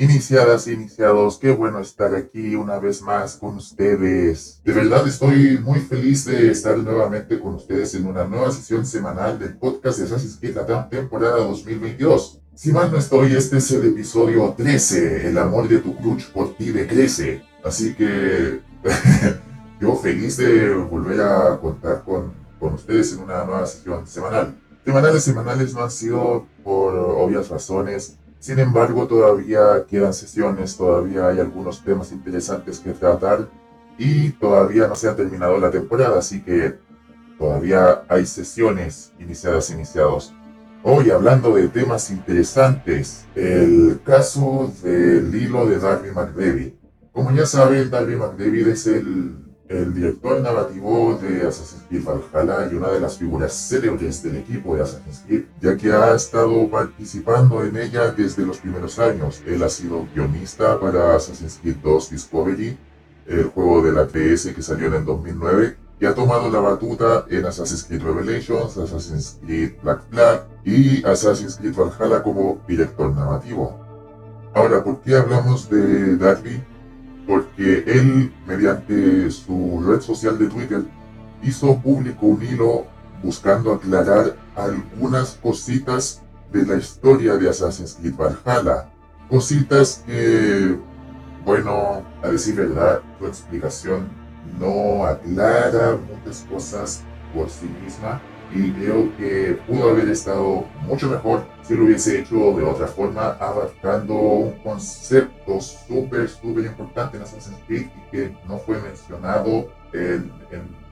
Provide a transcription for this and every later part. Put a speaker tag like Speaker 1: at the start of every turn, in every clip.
Speaker 1: Iniciadas, iniciados, qué bueno estar aquí una vez más con ustedes. De verdad estoy muy feliz de estar nuevamente con ustedes en una nueva sesión semanal del podcast de Assassin's Creed la temporada 2022. Si mal no estoy, este es el episodio 13, El amor de tu crutch por ti decrece. Así que yo feliz de volver a contar con, con ustedes en una nueva sesión semanal. Semanales semanales no han sido por obvias razones sin embargo, todavía quedan sesiones, todavía hay algunos temas interesantes que tratar y todavía no se ha terminado la temporada, así que todavía hay sesiones iniciadas, iniciados. Hoy hablando de temas interesantes, el caso del hilo de Darby McDavid. Como ya saben, Darby McDavid es el el director narrativo de Assassin's Creed Valhalla y una de las figuras célebres del equipo de Assassin's Creed, ya que ha estado participando en ella desde los primeros años. Él ha sido guionista para Assassin's Creed 2 Discovery, el juego de la PS que salió en el 2009, y ha tomado la batuta en Assassin's Creed Revelations, Assassin's Creed Black Flag y Assassin's Creed Valhalla como director narrativo. Ahora, ¿por qué hablamos de Darby? Porque él, mediante su red social de Twitter, hizo público un hilo buscando aclarar algunas cositas de la historia de Assassin's Creed Valhalla. Cositas que, bueno, a decir verdad, su explicación no aclara muchas cosas por sí misma y creo que pudo haber estado mucho mejor si lo hubiese hecho de otra forma, abarcando un concepto súper, súper importante en Assassin's Creed y que no fue mencionado en,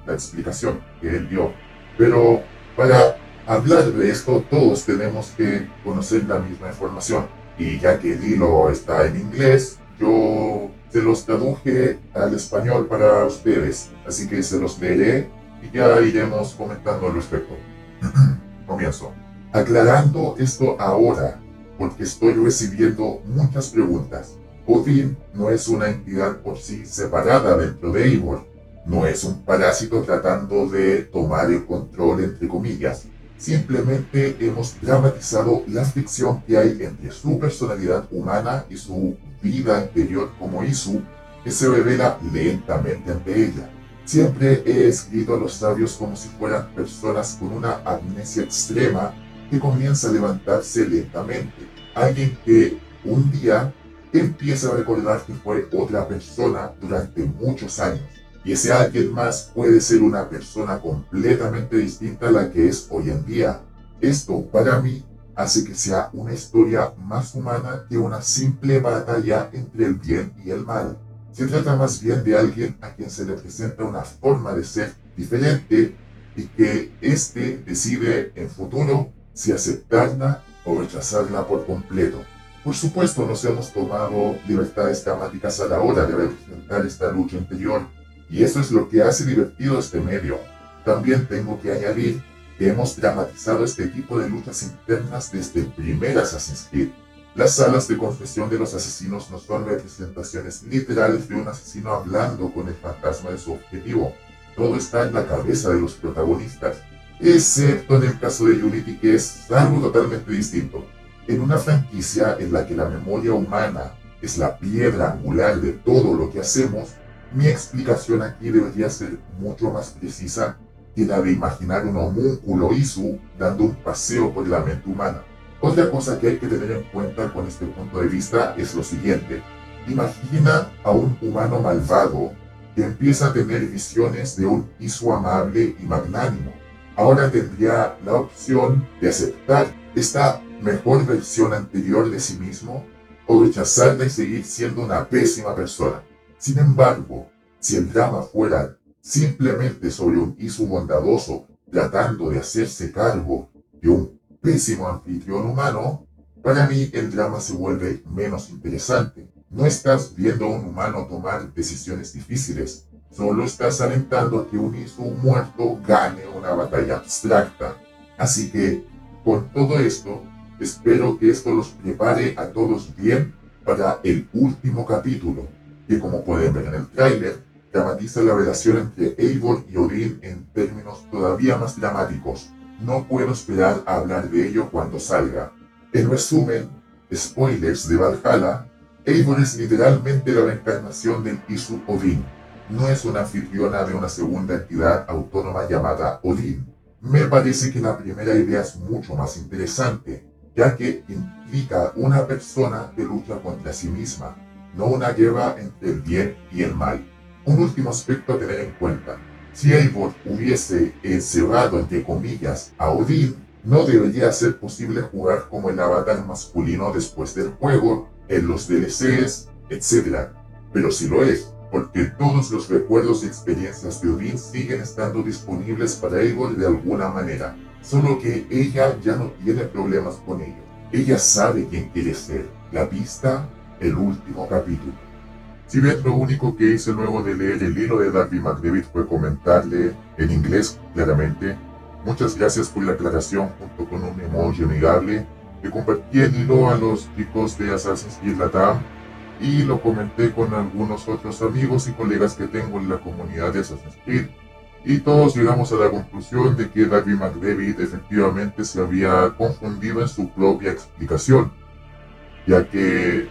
Speaker 1: la explicación que él dio. Pero para hablar de esto, todos tenemos que conocer la misma información. Y ya que el hilo está en inglés, yo se los traduje al español para ustedes. Así que se los leeré ya iremos comentando al respecto. Comienzo. Aclarando esto ahora, porque estoy recibiendo muchas preguntas. Odin no es una entidad por sí separada dentro de Eivor. No es un parásito tratando de tomar el control entre comillas. Simplemente hemos dramatizado la fricción que hay entre su personalidad humana y su vida anterior como Isu, que se revela lentamente ante ella. Siempre he escrito a los sabios como si fueran personas con una amnesia extrema que comienza a levantarse lentamente. Alguien que un día empieza a recordar que fue otra persona durante muchos años. Y ese alguien más puede ser una persona completamente distinta a la que es hoy en día. Esto, para mí, hace que sea una historia más humana que una simple batalla entre el bien y el mal. Se trata más bien de alguien a quien se le presenta una forma de ser diferente y que éste decide en futuro si aceptarla o rechazarla por completo. Por supuesto, nos hemos tomado libertades dramáticas a la hora de representar esta lucha interior, y eso es lo que hace divertido este medio. También tengo que añadir que hemos dramatizado este tipo de luchas internas desde el primer Assassin's Creed las salas de confesión de los asesinos no son representaciones literales de un asesino hablando con el fantasma de su objetivo. Todo está en la cabeza de los protagonistas, excepto en el caso de Unity que es algo totalmente distinto. En una franquicia en la que la memoria humana es la piedra angular de todo lo que hacemos, mi explicación aquí debería ser mucho más precisa que la de imaginar un homúnculo Isu dando un paseo por la mente humana. Otra cosa que hay que tener en cuenta con este punto de vista es lo siguiente. Imagina a un humano malvado que empieza a tener visiones de un Isu amable y magnánimo. Ahora tendría la opción de aceptar esta mejor versión anterior de sí mismo o rechazarla y seguir siendo una pésima persona. Sin embargo, si el drama fuera simplemente sobre un Isu bondadoso tratando de hacerse cargo de un pésimo anfitrión humano, para mí el drama se vuelve menos interesante. No estás viendo a un humano tomar decisiones difíciles, solo estás alentando a que un Isu muerto gane una batalla abstracta. Así que, con todo esto, espero que esto los prepare a todos bien para el último capítulo, que como pueden ver en el tráiler, dramatiza la relación entre Eivor y Odin en términos todavía más dramáticos. No puedo esperar a hablar de ello cuando salga. En resumen, spoilers de Valhalla, Eivor es literalmente la reencarnación del Isu Odin. No es una anfitriona de una segunda entidad autónoma llamada Odin. Me parece que la primera idea es mucho más interesante, ya que implica una persona que lucha contra sí misma, no una guerra entre el bien y el mal. Un último aspecto a tener en cuenta. Si Eivor hubiese encerrado, entre comillas, a Odin, no debería ser posible jugar como el avatar masculino después del juego, en los DLCs, etc. Pero si lo es, porque todos los recuerdos y experiencias de Odin siguen estando disponibles para Eivor de alguna manera, solo que ella ya no tiene problemas con ello. Ella sabe quién quiere ser, la pista, el último capítulo. Si bien lo único que hice luego de leer el hilo de Darby McDavid fue comentarle, en inglés claramente, muchas gracias por la aclaración junto con un emoji amigable, que compartí el hilo a los chicos de Assassin's Creed Latam y lo comenté con algunos otros amigos y colegas que tengo en la comunidad de Assassin's Creed. Y todos llegamos a la conclusión de que David McDavid efectivamente se había confundido en su propia explicación, ya que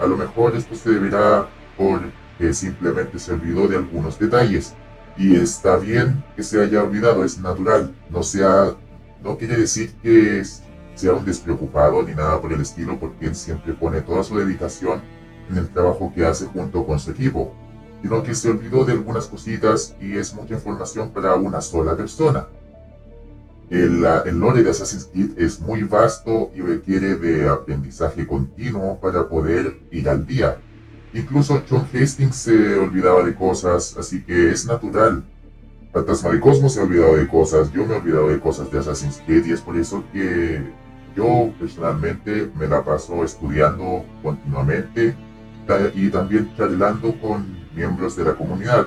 Speaker 1: a lo mejor esto se deberá porque simplemente se olvidó de algunos detalles. Y está bien que se haya olvidado, es natural, no sea, no quiere decir que sea un despreocupado ni nada por el estilo, porque él siempre pone toda su dedicación en el trabajo que hace junto con su equipo, sino que se olvidó de algunas cositas y es mucha información para una sola persona. El, el lore de Assassin's Creed es muy vasto y requiere de aprendizaje continuo para poder ir al día. Incluso John Hastings se olvidaba de cosas, así que es natural. Fantasma de Cosmos se ha olvidado de cosas, yo me he olvidado de cosas de Assassin's Creed y es por eso que yo personalmente me la paso estudiando continuamente y también charlando con miembros de la comunidad,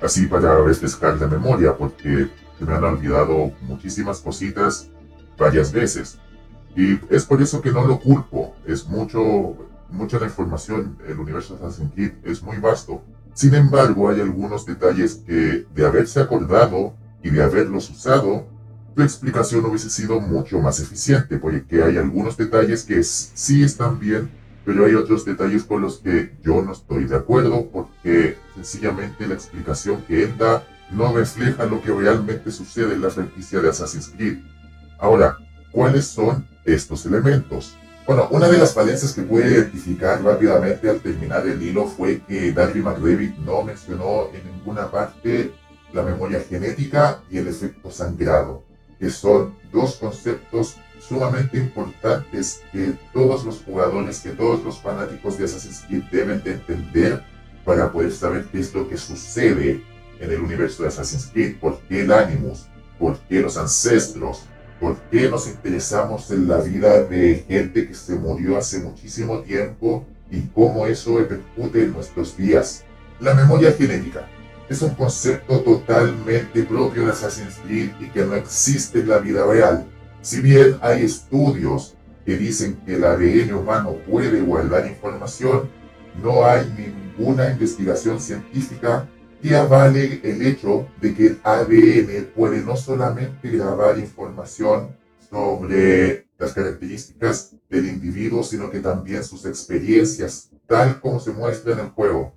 Speaker 1: así para refrescar la memoria, porque se me han olvidado muchísimas cositas varias veces. Y es por eso que no lo culpo, es mucho, mucha la información, el universo de Assassin's Creed es muy vasto. Sin embargo, hay algunos detalles que de haberse acordado y de haberlos usado, tu explicación hubiese sido mucho más eficiente, porque hay algunos detalles que sí están bien pero hay otros detalles con los que yo no estoy de acuerdo porque sencillamente la explicación que él da no refleja lo que realmente sucede en la franquicia de Assassin's Creed. Ahora, ¿cuáles son estos elementos? Bueno, una de las falencias que pude identificar rápidamente al terminar el hilo fue que Darby McDavid no mencionó en ninguna parte la memoria genética y el efecto sangrado, que son dos conceptos sumamente importantes que todos los jugadores, que todos los fanáticos de Assassin's Creed deben de entender para poder saber qué es lo que sucede en el universo de Assassin's Creed, por qué el Animus, por qué los ancestros, por qué nos interesamos en la vida de gente que se murió hace muchísimo tiempo y cómo eso repercute en nuestros días. La memoria genética es un concepto totalmente propio de Assassin's Creed y que no existe en la vida real. Si bien hay estudios que dicen que el ADN humano puede guardar información, no hay ninguna investigación científica que avale el hecho de que el ADN puede no solamente grabar información sobre las características del individuo, sino que también sus experiencias, tal como se muestra en el juego.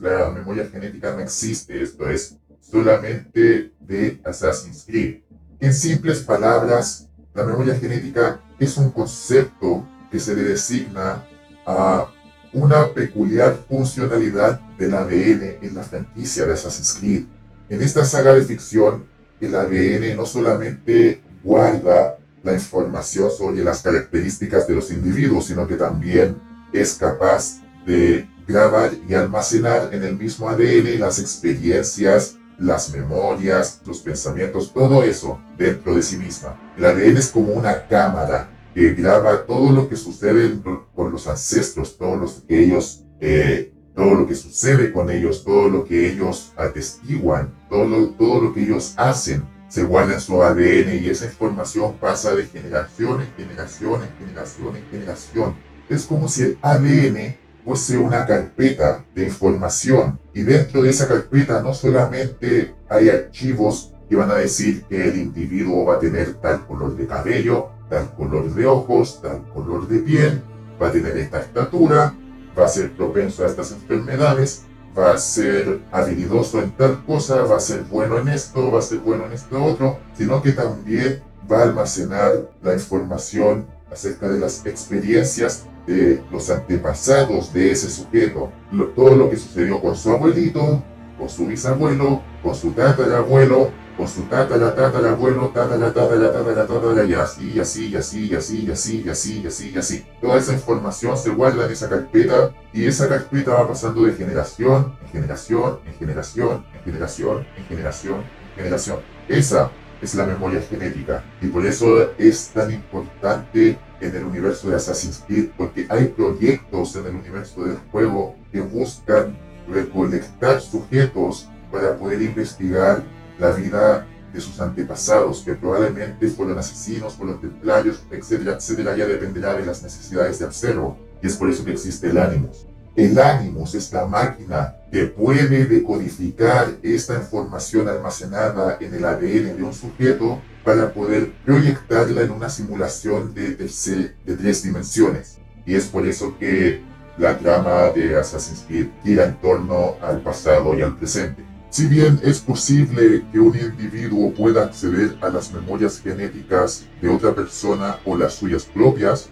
Speaker 1: la memoria genética no existe, esto es solamente de Assassin's Creed. En simples palabras, la memoria genética es un concepto que se le designa a una peculiar funcionalidad del ADN en la franquicia de Assassin's Creed. En esta saga de ficción, el ADN no solamente guarda la información sobre las características de los individuos, sino que también es capaz de grabar y almacenar en el mismo ADN las experiencias, las memorias, los pensamientos, todo eso dentro de sí misma. El ADN es como una cámara que graba todo lo que sucede con los ancestros, todo lo que ellos, eh, todo lo que sucede con ellos, todo lo que ellos atestiguan, todo todo lo que ellos hacen, se guarda en su ADN y esa información pasa de generación en generación en generación en generación. Es como si el ADN fuese una carpeta de información y dentro de esa carpeta no solamente hay archivos que van a decir que el individuo va a tener tal color de cabello, tal color de ojos, tal color de piel, va a tener esta estatura, va a ser propenso a estas enfermedades, va a ser habilidoso en tal cosa, va a ser bueno en esto, va a ser bueno en esto otro, sino que también va a almacenar la información acerca de las experiencias de los antepasados de ese sujeto, todo lo que sucedió con su abuelito, con su bisabuelo, con su tatarabuelo, pues con su tata la tata la abuelo, tata la tata la tata la tata la y así, y así, y así, y así, y así, y así, y así, y así. Toda esa información se guarda en esa carpeta y esa carpeta va pasando de generación en generación, en generación, en generación, en generación, en generación. Esa es la memoria genética y por eso es tan importante en el universo de Assassin's Creed porque hay proyectos en el universo del juego que buscan recolectar sujetos para poder investigar la vida de sus antepasados, que probablemente fueron asesinos, fueron templarios, etcétera, etcétera, ya dependerá de las necesidades de observo. Y es por eso que existe el Animus. El Animus es la máquina que puede decodificar esta información almacenada en el ADN de un sujeto para poder proyectarla en una simulación de, de tres dimensiones. Y es por eso que la trama de Assassin's Creed gira en torno al pasado y al presente. Si bien es posible que un individuo pueda acceder a las memorias genéticas de otra persona o las suyas propias,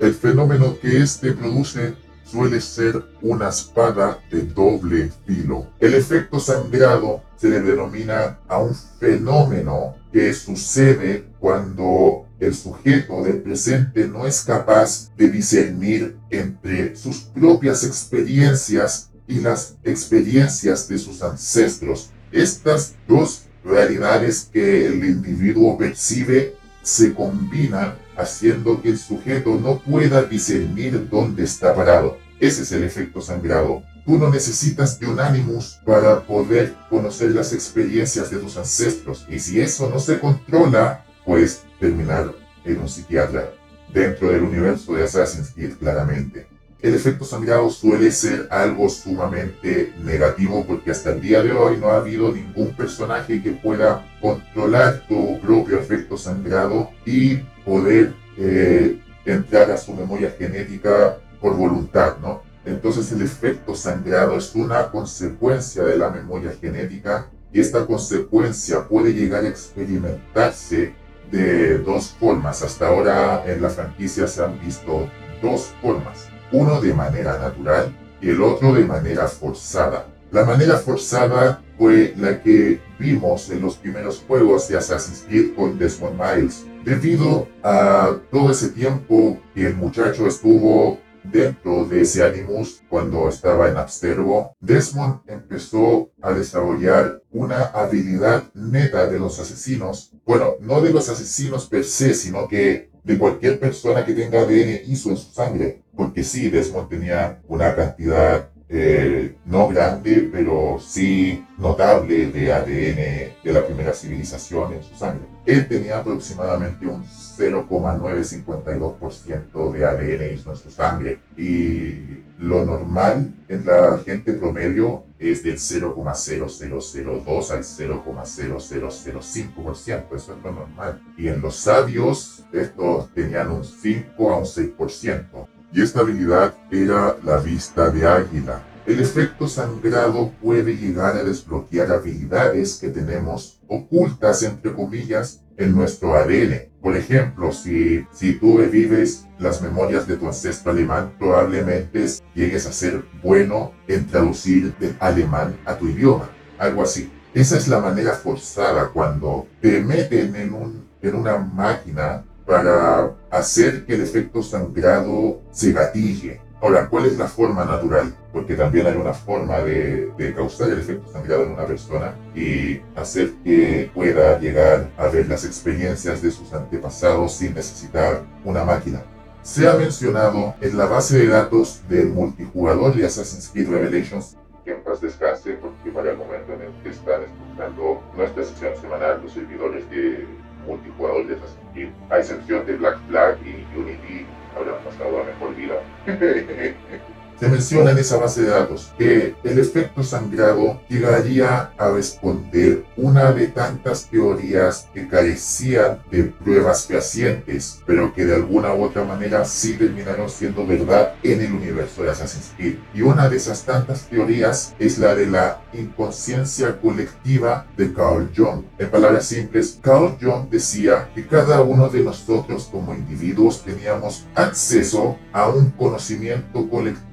Speaker 1: el fenómeno que éste produce suele ser una espada de doble filo. El efecto sangrado se le denomina a un fenómeno que sucede cuando el sujeto del presente no es capaz de discernir entre sus propias experiencias y las experiencias de sus ancestros. Estas dos realidades que el individuo percibe se combinan haciendo que el sujeto no pueda discernir dónde está parado. Ese es el efecto sangrado. Tú no necesitas de un animus para poder conocer las experiencias de tus ancestros. Y si eso no se controla, puedes terminar en un psiquiatra dentro del universo de Assassin's Creed claramente. El efecto sangrado suele ser algo sumamente negativo porque hasta el día de hoy no ha habido ningún personaje que pueda controlar tu propio efecto sangrado y poder eh, entrar a su memoria genética por voluntad, ¿no? Entonces el efecto sangrado es una consecuencia de la memoria genética y esta consecuencia puede llegar a experimentarse de dos formas. Hasta ahora en la franquicia se han visto dos formas. Uno de manera natural y el otro de manera forzada. La manera forzada fue la que vimos en los primeros juegos de Assassin's Creed con Desmond Miles. Debido a todo ese tiempo que el muchacho estuvo Dentro de ese Animus, cuando estaba en Abstergo, Desmond empezó a desarrollar una habilidad neta de los asesinos. Bueno, no de los asesinos per se, sino que de cualquier persona que tenga ADN ISO en su sangre. Porque sí, Desmond tenía una cantidad eh, no grande, pero sí notable de ADN de la primera civilización en su sangre. Él tenía aproximadamente un 0,952% de ADN en su sangre y lo normal en la gente promedio es del 0,0002 al 0,0005%, eso es lo normal. Y en los sabios, estos tenían un 5 a un 6%. Y esta habilidad era la vista de águila. El efecto sangrado puede llegar a desbloquear habilidades que tenemos ocultas, entre comillas, en nuestro ADN. Por ejemplo, si, si tú revives las memorias de tu ancestro alemán, probablemente llegues a ser bueno en traducir del alemán a tu idioma. Algo así. Esa es la manera forzada cuando te meten en, un, en una máquina para hacer que el efecto sangrado se gatille Ahora, ¿cuál es la forma natural? Porque también hay una forma de, causar el efecto sangrado en una persona y hacer que pueda llegar a ver las experiencias de sus antepasados sin necesitar una máquina. Se ha mencionado en la base de datos del multijugador de Assassin's Creed Revelations que en paz descanse porque para el momento en el que están escuchando nuestra sesión semanal los servidores de multijugador de Creed, a excepción de Black Flag y Unity, habrán pasado a mejor vida. Se menciona en esa base de datos que el efecto sangrado llegaría a responder una de tantas teorías que carecían de pruebas fehacientes, pero que de alguna u otra manera sí terminaron siendo verdad en el universo de Assassin's Creed. Y una de esas tantas teorías es la de la inconsciencia colectiva de Carl Jung. En palabras simples, Carl Jung decía que cada uno de nosotros como individuos teníamos acceso a un conocimiento colectivo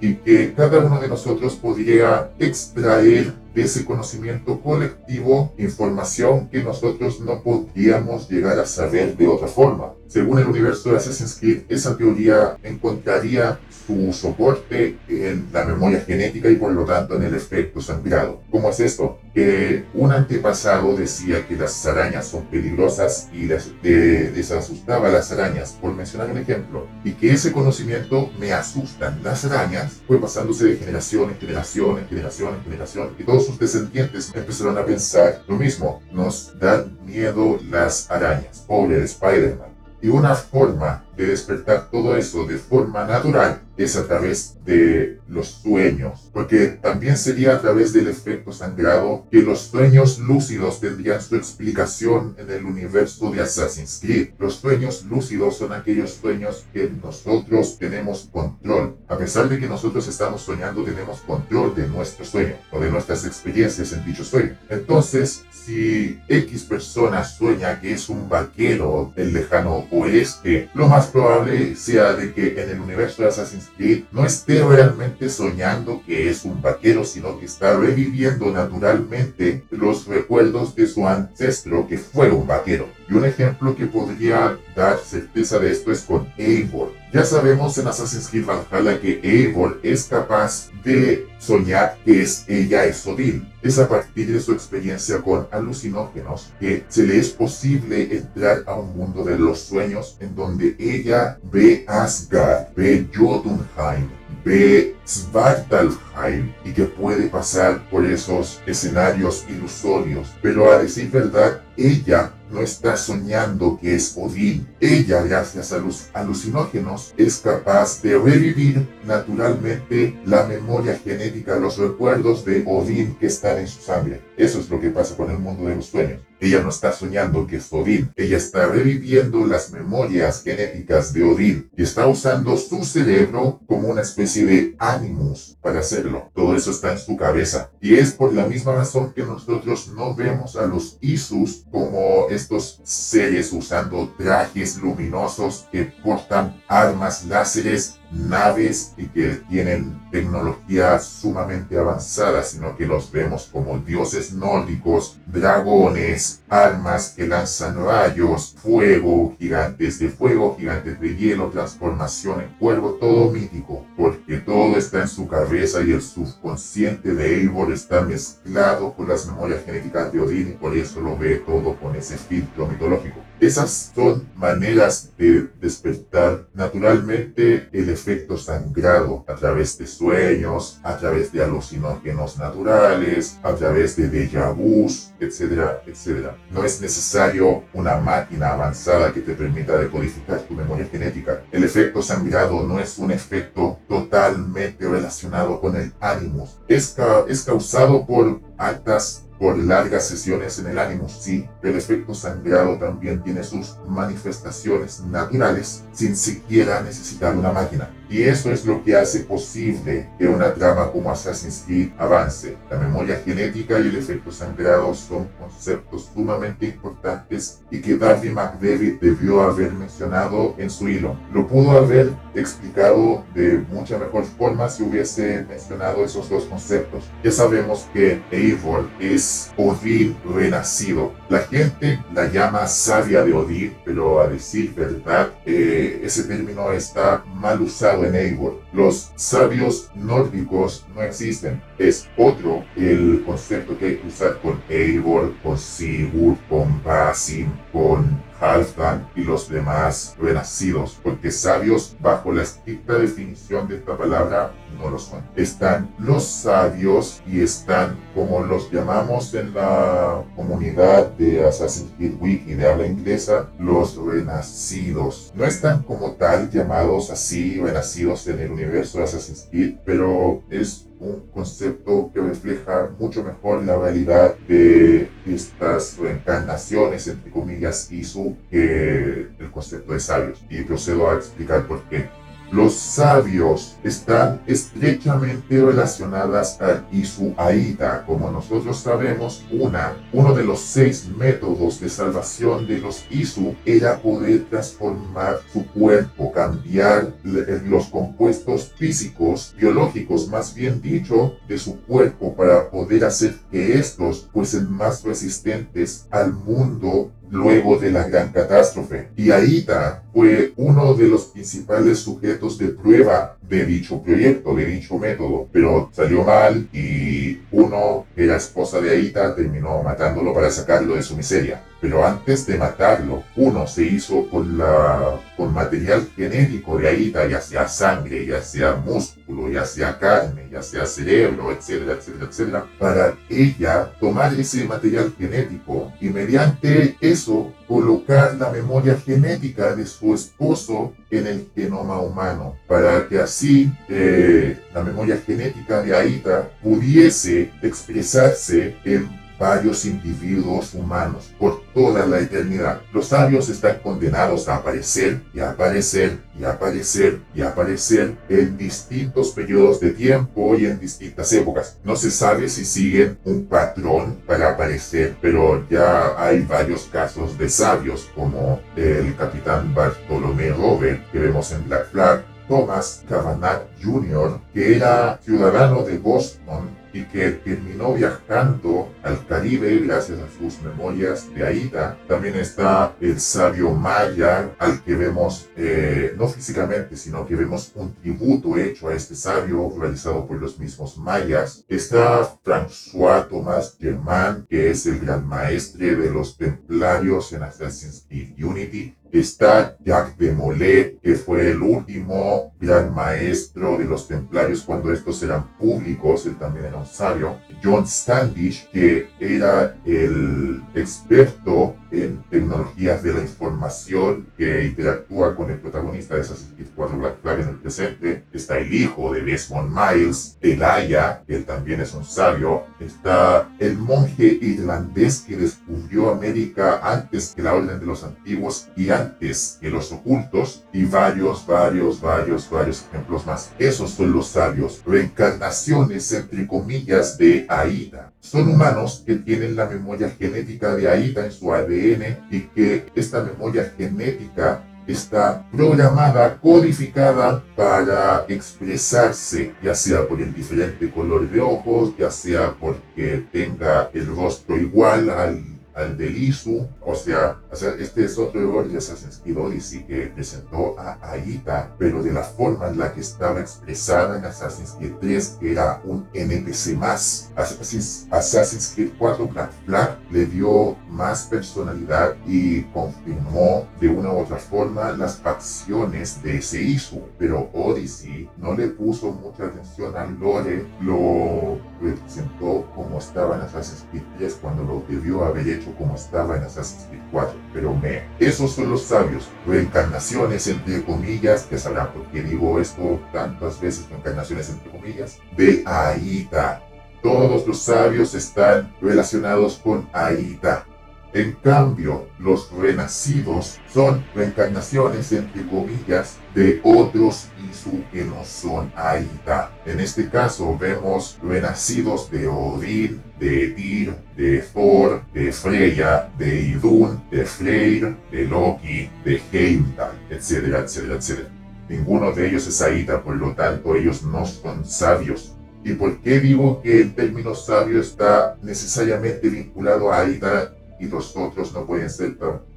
Speaker 1: y que cada uno de nosotros podría extraer de ese conocimiento colectivo información que nosotros no podríamos llegar a saber de otra forma. Según el universo de Assassin's Creed, esa teoría encontraría su soporte en la memoria genética y por lo tanto en el efecto sangrado. ¿Cómo es esto? Que un antepasado decía que las arañas son peligrosas y las, desasustaba a las arañas, por mencionar un ejemplo, y que ese conocimiento me asustan las arañas, fue pasándose de generación en generación, en generación en generación, y todos sus descendientes empezaron a pensar lo mismo, nos dan miedo las arañas, pobre Spider-Man. Y una forma de despertar todo eso de forma natural es a través de los sueños, porque también sería a través del efecto sangrado que los sueños lúcidos tendrían su explicación en el universo de Assassin's Creed. Los sueños lúcidos son aquellos sueños que nosotros tenemos control. A pesar de que nosotros estamos soñando, tenemos control de nuestro sueño o de nuestras experiencias en dicho sueño. Entonces, si X persona sueña que es un vaquero del lejano oeste, lo más probable sea de que en el universo de Assassin's Creed no esté realmente soñando que es un vaquero, sino que está reviviendo naturalmente los recuerdos de su ancestro que fue un vaquero. Un ejemplo que podría dar certeza de esto es con Eivor. Ya sabemos en Assassin's Creed Valhalla que Eivor es capaz de soñar que es ella es Odin. Es a partir de su experiencia con alucinógenos que se le es posible entrar a un mundo de los sueños en donde ella ve Asgard, ve Jotunheim, ve Svartalfheim y que puede pasar por esos escenarios ilusorios. Pero a decir verdad, ella no está soñando que es Odín. Ella, gracias a los alucinógenos, es capaz de revivir naturalmente la memoria genética, los recuerdos de Odín que están en su sangre. Eso es lo que pasa con el mundo de los sueños. Ella no está soñando que es Odín, ella está reviviendo las memorias genéticas de Odín y está usando su cerebro como una especie de ánimos para hacerlo. Todo eso está en su cabeza. Y es por la misma razón que nosotros no vemos a los Isus como estos seres usando trajes luminosos que portan armas láseres naves y que tienen tecnología sumamente avanzada, sino que los vemos como dioses nórdicos, dragones, armas que lanzan rayos, fuego, gigantes de fuego, gigantes de hielo, transformación en cuervo, todo mítico, porque todo está en su cabeza y el subconsciente de Eivor está mezclado con las memorias genéticas de Odín y por eso lo ve todo con ese filtro mitológico. Esas son maneras de despertar naturalmente el efecto sangrado a través de sueños, a través de alucinógenos naturales, a través de déjà vus, etcétera, etcétera. No es necesario una máquina avanzada que te permita decodificar tu memoria genética. El efecto sangrado no es un efecto totalmente relacionado con el ánimo. Es, es causado por altas por largas sesiones en el ánimo, sí, el efecto sangrado también tiene sus manifestaciones naturales sin siquiera necesitar una máquina. Y eso es lo que hace posible que una trama como Assassin's Creed avance. La memoria genética y el efecto sangrado son conceptos sumamente importantes y que Darby McDavid debió haber mencionado en su hilo. Lo pudo haber explicado de mucha mejor forma si hubiese mencionado esos dos conceptos. Ya sabemos que Eivor es Odín renacido. La gente la llama sabia de Odín, pero a decir verdad, eh, ese término está mal usado en Eivor. Los sabios nórdicos no existen. Es otro el concepto que hay que usar con Eivor, con Sigurd, con Basim, con Halfdan y los demás renacidos, porque sabios bajo la estricta definición de esta palabra no lo son. Están los sabios y están como los llamamos en la comunidad de Assassin's Creed Wiki de habla inglesa, los renacidos. No están como tal llamados así, renacidos en el universo de Assassin's Creed, pero es un concepto que refleja mucho mejor la realidad de estas reencarnaciones, entre comillas, Isu, que el concepto de sabios. Y procedo a explicar por qué. Los sabios están estrechamente relacionadas al Isu Aida. Como nosotros sabemos, una, uno de los seis métodos de salvación de los Isu era poder transformar su cuerpo, cambiar los compuestos físicos, biológicos más bien dicho, de su cuerpo para poder hacer que estos fuesen más resistentes al mundo luego de la gran catástrofe. Y Aida fue uno de los principales sujetos de prueba de dicho proyecto, de dicho método, pero salió mal y uno, que era esposa de Aida, terminó matándolo para sacarlo de su miseria. Pero antes de matarlo, uno se hizo con, la, con material genético de Aida, ya sea sangre, ya sea músculo, ya sea carne, ya sea cerebro, etcétera, etcétera, etcétera, para ella tomar ese material genético y mediante eso colocar la memoria genética de su esposo en el genoma humano, para que así eh, la memoria genética de Aida pudiese expresarse en varios individuos humanos por toda la eternidad. Los sabios están condenados a aparecer y aparecer y aparecer y aparecer en distintos periodos de tiempo y en distintas épocas. No se sabe si siguen un patrón para aparecer, pero ya hay varios casos de sabios como el capitán Bartolomé Robert que vemos en Black Flag, Thomas Cavanagh Jr., que era ciudadano de Boston y que terminó viajando al Caribe gracias a sus memorias de Aida. También está el sabio Maya, al que vemos, eh, no físicamente, sino que vemos un tributo hecho a este sabio realizado por los mismos mayas. Está François Thomas Germain, que es el gran maestre de los templarios en Assassin's Creed Unity Está Jacques de Molay, que fue el último gran maestro de los templarios cuando estos eran públicos, él también era un sabio. John Standish, que era el experto en tecnologías de la información que interactúa con el protagonista de Assassin's Creed 4 Black Flag en el presente. Está el hijo de Desmond Miles, Elaya, que él también es un sabio. Está el monje irlandés que descubrió América antes que la Orden de los Antiguos y antes que los ocultos y varios, varios, varios, varios ejemplos más. Esos son los sabios, reencarnaciones entre comillas de Aida. Son humanos que tienen la memoria genética de Aida en su ADN y que esta memoria genética está programada, codificada para expresarse, ya sea por el diferente color de ojos, ya sea porque tenga el rostro igual al al del ISU, o sea, este es otro error de Assassin's Creed Odyssey que presentó a Aita, pero de la forma en la que estaba expresada en Assassin's Creed 3, que era un NPC más. Assassin's, Assassin's Creed 4 Black Flag le dio más personalidad y confirmó de una u otra forma las facciones de ese ISU, pero Odyssey no le puso mucha atención al lore, lo representó como estaba en Assassin's Creed 3 cuando lo debió haber hecho como estaba en Assassin's Creed 4. Pero me, esos son los sabios, reencarnaciones entre comillas, que sabrán por qué digo esto tantas veces, reencarnaciones entre comillas, de Aida. Todos los sabios están relacionados con Aida. En cambio, los renacidos son reencarnaciones, entre comillas, de otros Isu que no son Aida. En este caso vemos renacidos de Odin, de Edir, de Thor, de Freya, de Idun, de Freyr, de Loki, de Heimdall, etcétera, etcétera, etcétera. Ninguno de ellos es Aida, por lo tanto ellos no son sabios. ¿Y por qué digo que el término sabio está necesariamente vinculado a Aida y los otros no pueden ser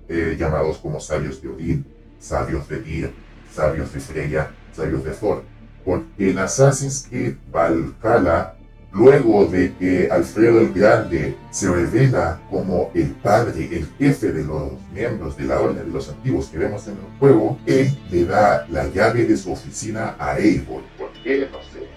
Speaker 1: eh, llamados como sabios de Odín, sabios de Tyr, sabios de Freya, sabios de Thor. Porque en Assassin's Creed Valhalla Luego de que Alfredo el Grande se revela como el padre, el jefe de los miembros de la Orden de los Antiguos que vemos en el juego, él le da la llave de su oficina a Eivor. ¿Por qué? No sé.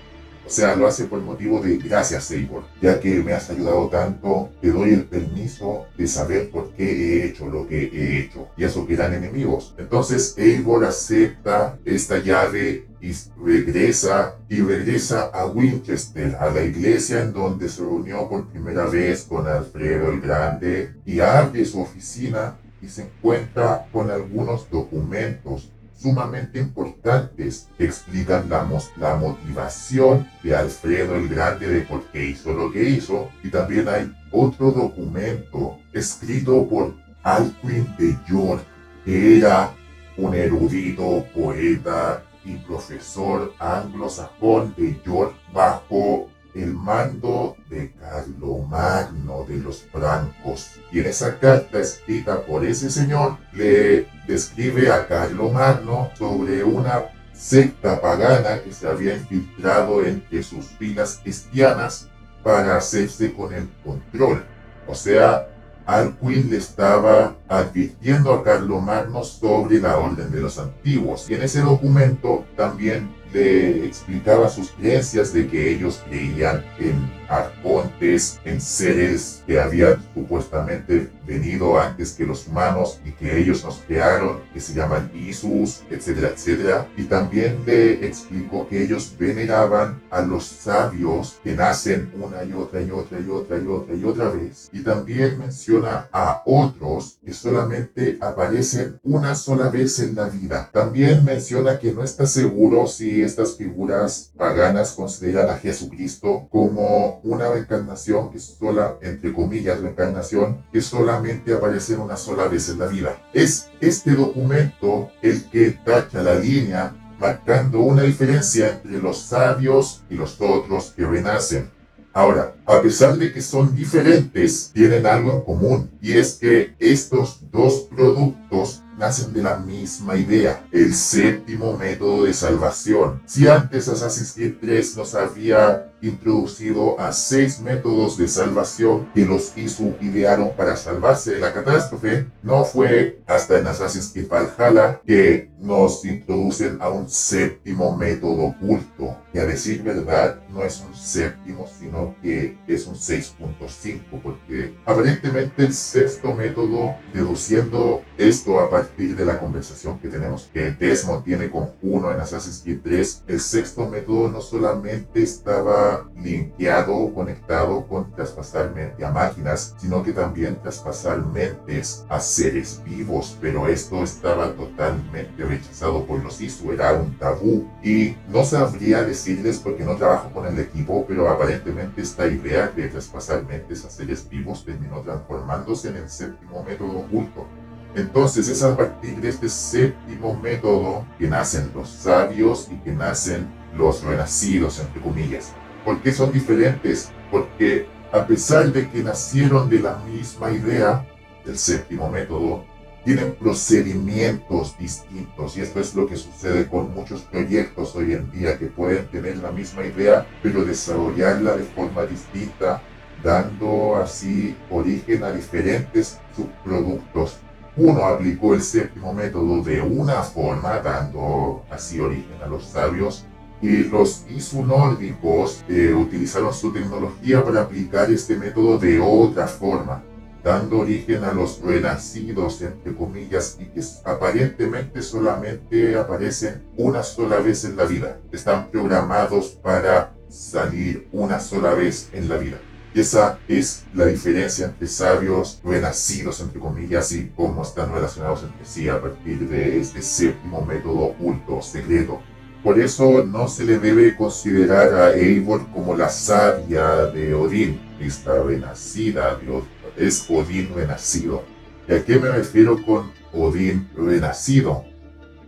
Speaker 1: O sea, lo hace por motivo de gracias, Eivor, ya que me has ayudado tanto, te doy el permiso de saber por qué he hecho lo que he hecho. Y eso que eran enemigos. Entonces, Eivor acepta esta llave y regresa y regresa a Winchester, a la iglesia en donde se reunió por primera vez con Alfredo el Grande y abre su oficina y se encuentra con algunos documentos sumamente importantes que explican la, motivación de Alfredo el Grande de por qué hizo lo que hizo. Y también hay otro documento escrito por Alcuin de York, que era un erudito, poeta y profesor anglosajón de York bajo el mando de Carlomagno de los francos. Y en esa carta escrita por ese señor le describe a Carlomagno sobre una secta pagana que se había infiltrado entre sus filas cristianas para hacerse con el control. O sea, Alcuin le estaba advirtiendo a Carlomagno sobre la orden de los antiguos. Y en ese documento también le explicaba sus creencias de que ellos creían en arcontes, en seres que habían supuestamente venido antes que los humanos y que ellos nos crearon, que se llaman Isus, etcétera, etcétera. Y también le explicó que ellos veneraban a los sabios que nacen una y otra y otra y otra y otra y otra vez. Y también menciona a otros que solamente aparecen una sola vez en la vida. También menciona que no está seguro si estas figuras paganas consideran a Jesucristo como una reencarnación que sola, entre comillas, reencarnación que solamente aparece una sola vez en la vida. Es este documento el que tacha la línea marcando una diferencia entre los sabios y los otros que renacen. Ahora, a pesar de que son diferentes, tienen algo en común, y es que estos dos productos nacen de la misma idea, el séptimo método de salvación. Si antes Assassin's Creed 3 nos había introducido a seis métodos de salvación que los Isu idearon para salvarse de la catástrofe, no fue hasta en Assassin's Creed Valhalla que nos introducen a un séptimo método oculto, que a decir verdad no es un séptimo, sino que es un 6.5, porque aparentemente el sexto método, deduciendo esto a partir de la conversación que tenemos que Desmond tiene con uno en Assassin's Creed 3, el sexto método no solamente estaba limpiado conectado con traspasar mente a máquinas, sino que también traspasar mentes a seres vivos, pero esto estaba totalmente rechazado por los ISU, era un tabú y no sabría decirles porque no trabajo con el equipo, pero aparentemente esta idea de traspasar mentes a seres vivos terminó transformándose en el séptimo método oculto. Entonces es a partir de este séptimo método que nacen los sabios y que nacen los renacidos, entre comillas. ¿Por qué son diferentes? Porque a pesar de que nacieron de la misma idea, del séptimo método, tienen procedimientos distintos y esto es lo que sucede con muchos proyectos hoy en día que pueden tener la misma idea pero desarrollarla de forma distinta dando así origen a diferentes subproductos. Uno aplicó el séptimo método de una forma dando así origen a los sabios y los isunórdicos eh, utilizaron su tecnología para aplicar este método de otra forma, dando origen a los renacidos, entre comillas, y que aparentemente solamente aparecen una sola vez en la vida. Están programados para salir una sola vez en la vida. Y esa es la diferencia entre sabios renacidos, entre comillas, y cómo están relacionados entre sí a partir de este séptimo método oculto, secreto, por eso no se le debe considerar a Eivor como la sabia de Odín, esta renacida de Odín. Es Odín renacido. ¿Y a qué me refiero con Odín renacido?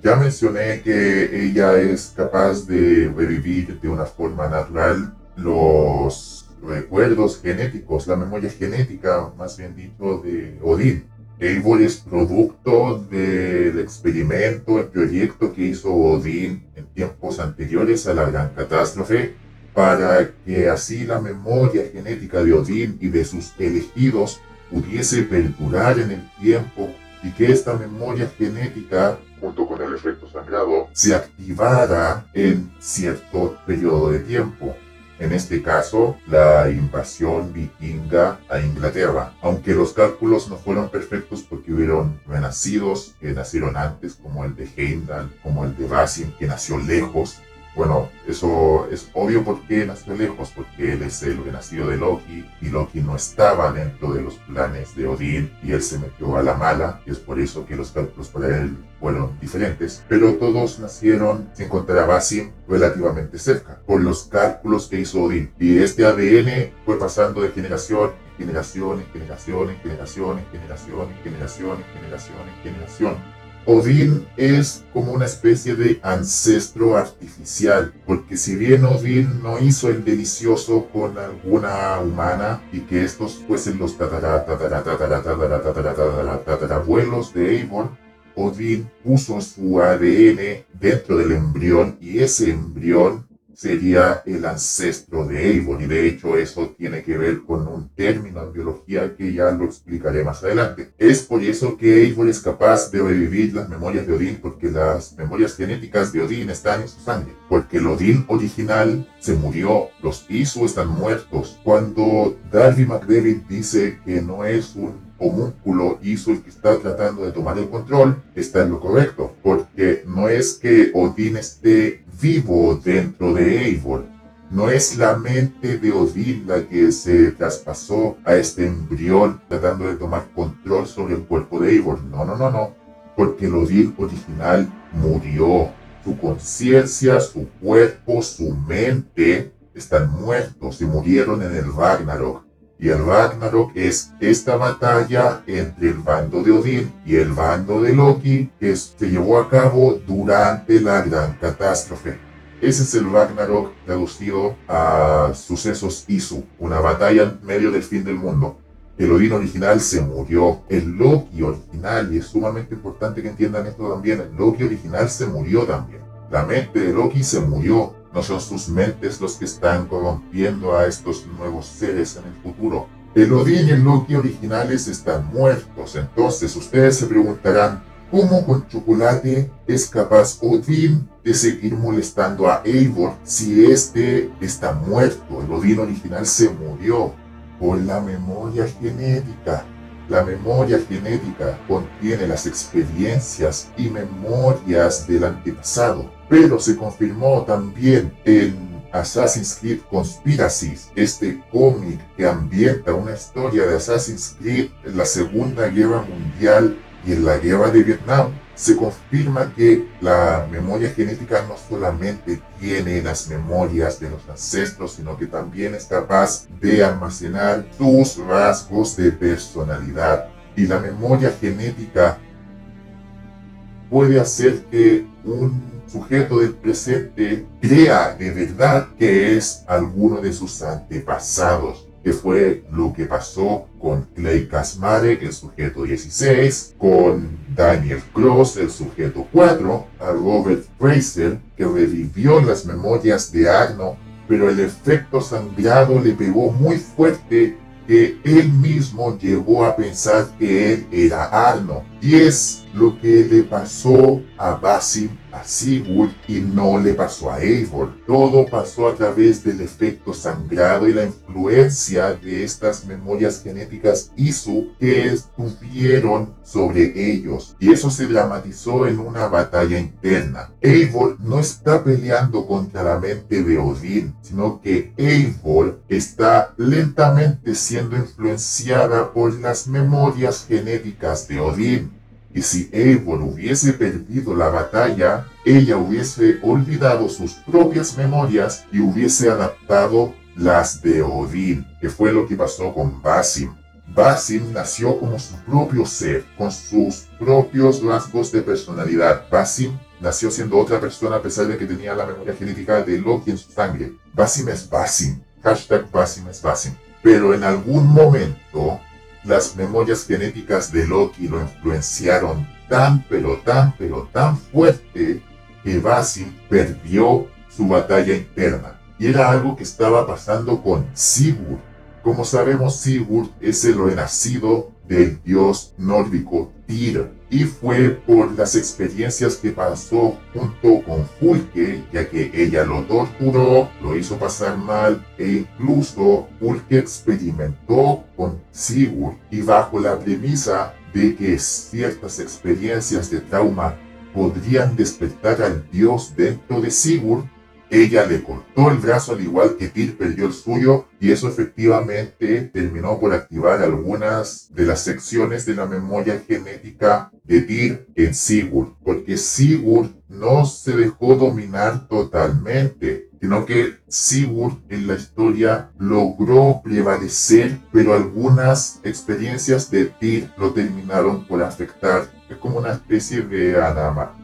Speaker 1: Ya mencioné que ella es capaz de revivir de una forma natural los recuerdos genéticos, la memoria genética, más bien dicho, de Odín. Eivor es producto del experimento, el proyecto que hizo Odín en tiempos anteriores a la gran catástrofe para que así la memoria genética de Odín y de sus elegidos pudiese perdurar en el tiempo y que esta memoria genética, junto con el efecto sangrado, se activara en cierto periodo de tiempo. En este caso, la invasión vikinga a Inglaterra. Aunque los cálculos no fueron perfectos porque hubieron renacidos que nacieron antes, como el de Heimdall, como el de Basim, que nació lejos, bueno, eso es obvio porque nació lejos, porque él es el nacido de Loki y Loki no estaba dentro de los planes de Odín y él se metió a la mala y es por eso que los cálculos para él fueron diferentes. Pero todos nacieron, sin contar a relativamente cerca, por los cálculos que hizo Odín. Y este ADN fue pasando de generación en generación en generación en generación en generación en generación en generación en generación Odín es como una especie de ancestro artificial, porque si bien Odín no hizo el delicioso con alguna humana y que estos fuesen los tatarabuelos de Eivor, Odín puso su ADN dentro del embrión y ese embrión sería el ancestro de Eivor y de hecho eso tiene que ver con un término en biología que ya lo explicaré más adelante. Es por eso que Eivor es capaz de revivir las memorias de Odín porque las memorias genéticas de Odín están en su sangre. Porque el Odín original se murió, los Isu están muertos. Cuando Darby McDavid dice que no es un homúnculo Isu el que está tratando de tomar el control, está en lo correcto, porque no es que Odín esté vivo dentro de Eivor. No es la mente de Odín la que se traspasó a este embrión tratando de tomar control sobre el cuerpo de Eivor. No, no, no, no. Porque el Odín original murió. Su conciencia, su cuerpo, su mente están muertos y murieron en el Ragnarok. Y el Ragnarok es esta batalla entre el bando de Odín y el bando de Loki que se llevó a cabo durante la gran catástrofe. Ese es el Ragnarok traducido a sucesos Isu, una batalla en medio del fin del mundo. El Odín original se murió. El Loki original, y es sumamente importante que entiendan esto también, el Loki original se murió también. La mente de Loki se murió no son sus mentes los que están corrompiendo a estos nuevos seres en el futuro. El Odín y el Loki originales están muertos. Entonces ustedes se preguntarán, ¿cómo con chocolate es capaz Odín de seguir molestando a Eivor si este está muerto? El Odín original se murió por la memoria genética. La memoria genética contiene las experiencias y memorias del antepasado pero se confirmó también en Assassin's Creed Conspiracies, este cómic que ambienta una historia de Assassin's Creed en la Segunda Guerra Mundial y en la Guerra de Vietnam. Se confirma que la memoria genética no solamente tiene las memorias de los ancestros, sino que también es capaz de almacenar tus rasgos de personalidad. Y la memoria genética puede hacer que un sujeto del presente crea de verdad que es alguno de sus antepasados, que fue lo que pasó con Clay Kasmarek, el sujeto 16, con Daniel Cross, el sujeto 4, a Robert Fraser, que revivió las memorias de Arno, pero el efecto sangrado le pegó muy fuerte que él mismo llegó a pensar que él era Arno. Y lo que le pasó a Basim a Sigurd y no le pasó a Eivor. Todo pasó a través del efecto sangrado y la influencia de estas memorias genéticas Isu que estuvieron sobre ellos. Y eso se dramatizó en una batalla interna. Eivor no está peleando contra la mente de Odín, sino que Eivor está lentamente siendo influenciada por las memorias genéticas de Odín. Y si Eivor hubiese perdido la batalla, ella hubiese olvidado sus propias memorias y hubiese adaptado las de Odín, que fue lo que pasó con Basim. Basim nació como su propio ser, con sus propios rasgos de personalidad. Basim nació siendo otra persona a pesar de que tenía la memoria genética de Loki en su sangre. Basim es Basim. Hashtag Basim es Basim. Pero en algún momento las memorias genéticas de Loki lo influenciaron tan pero tan pero tan fuerte que Basim perdió su batalla interna. y era algo que estaba pasando con Sigurd. Como sabemos, Sigurd es el renacido del dios nórdico Tyr y fue por las experiencias que pasó junto con Fulke, ya que ella lo torturó, lo hizo pasar mal e incluso Fulke experimentó con Sigurd y bajo la premisa de que ciertas experiencias de trauma podrían despertar al dios dentro de Sigurd, ella le cortó el brazo al igual que Tyr perdió el suyo y eso efectivamente terminó por activar algunas de las secciones de la memoria genética de Tyr en Sigurd, porque Sigurd no se dejó dominar totalmente, sino que Sigurd en la historia logró prevalecer, pero algunas experiencias de Tyr lo terminaron por afectar es como una especie de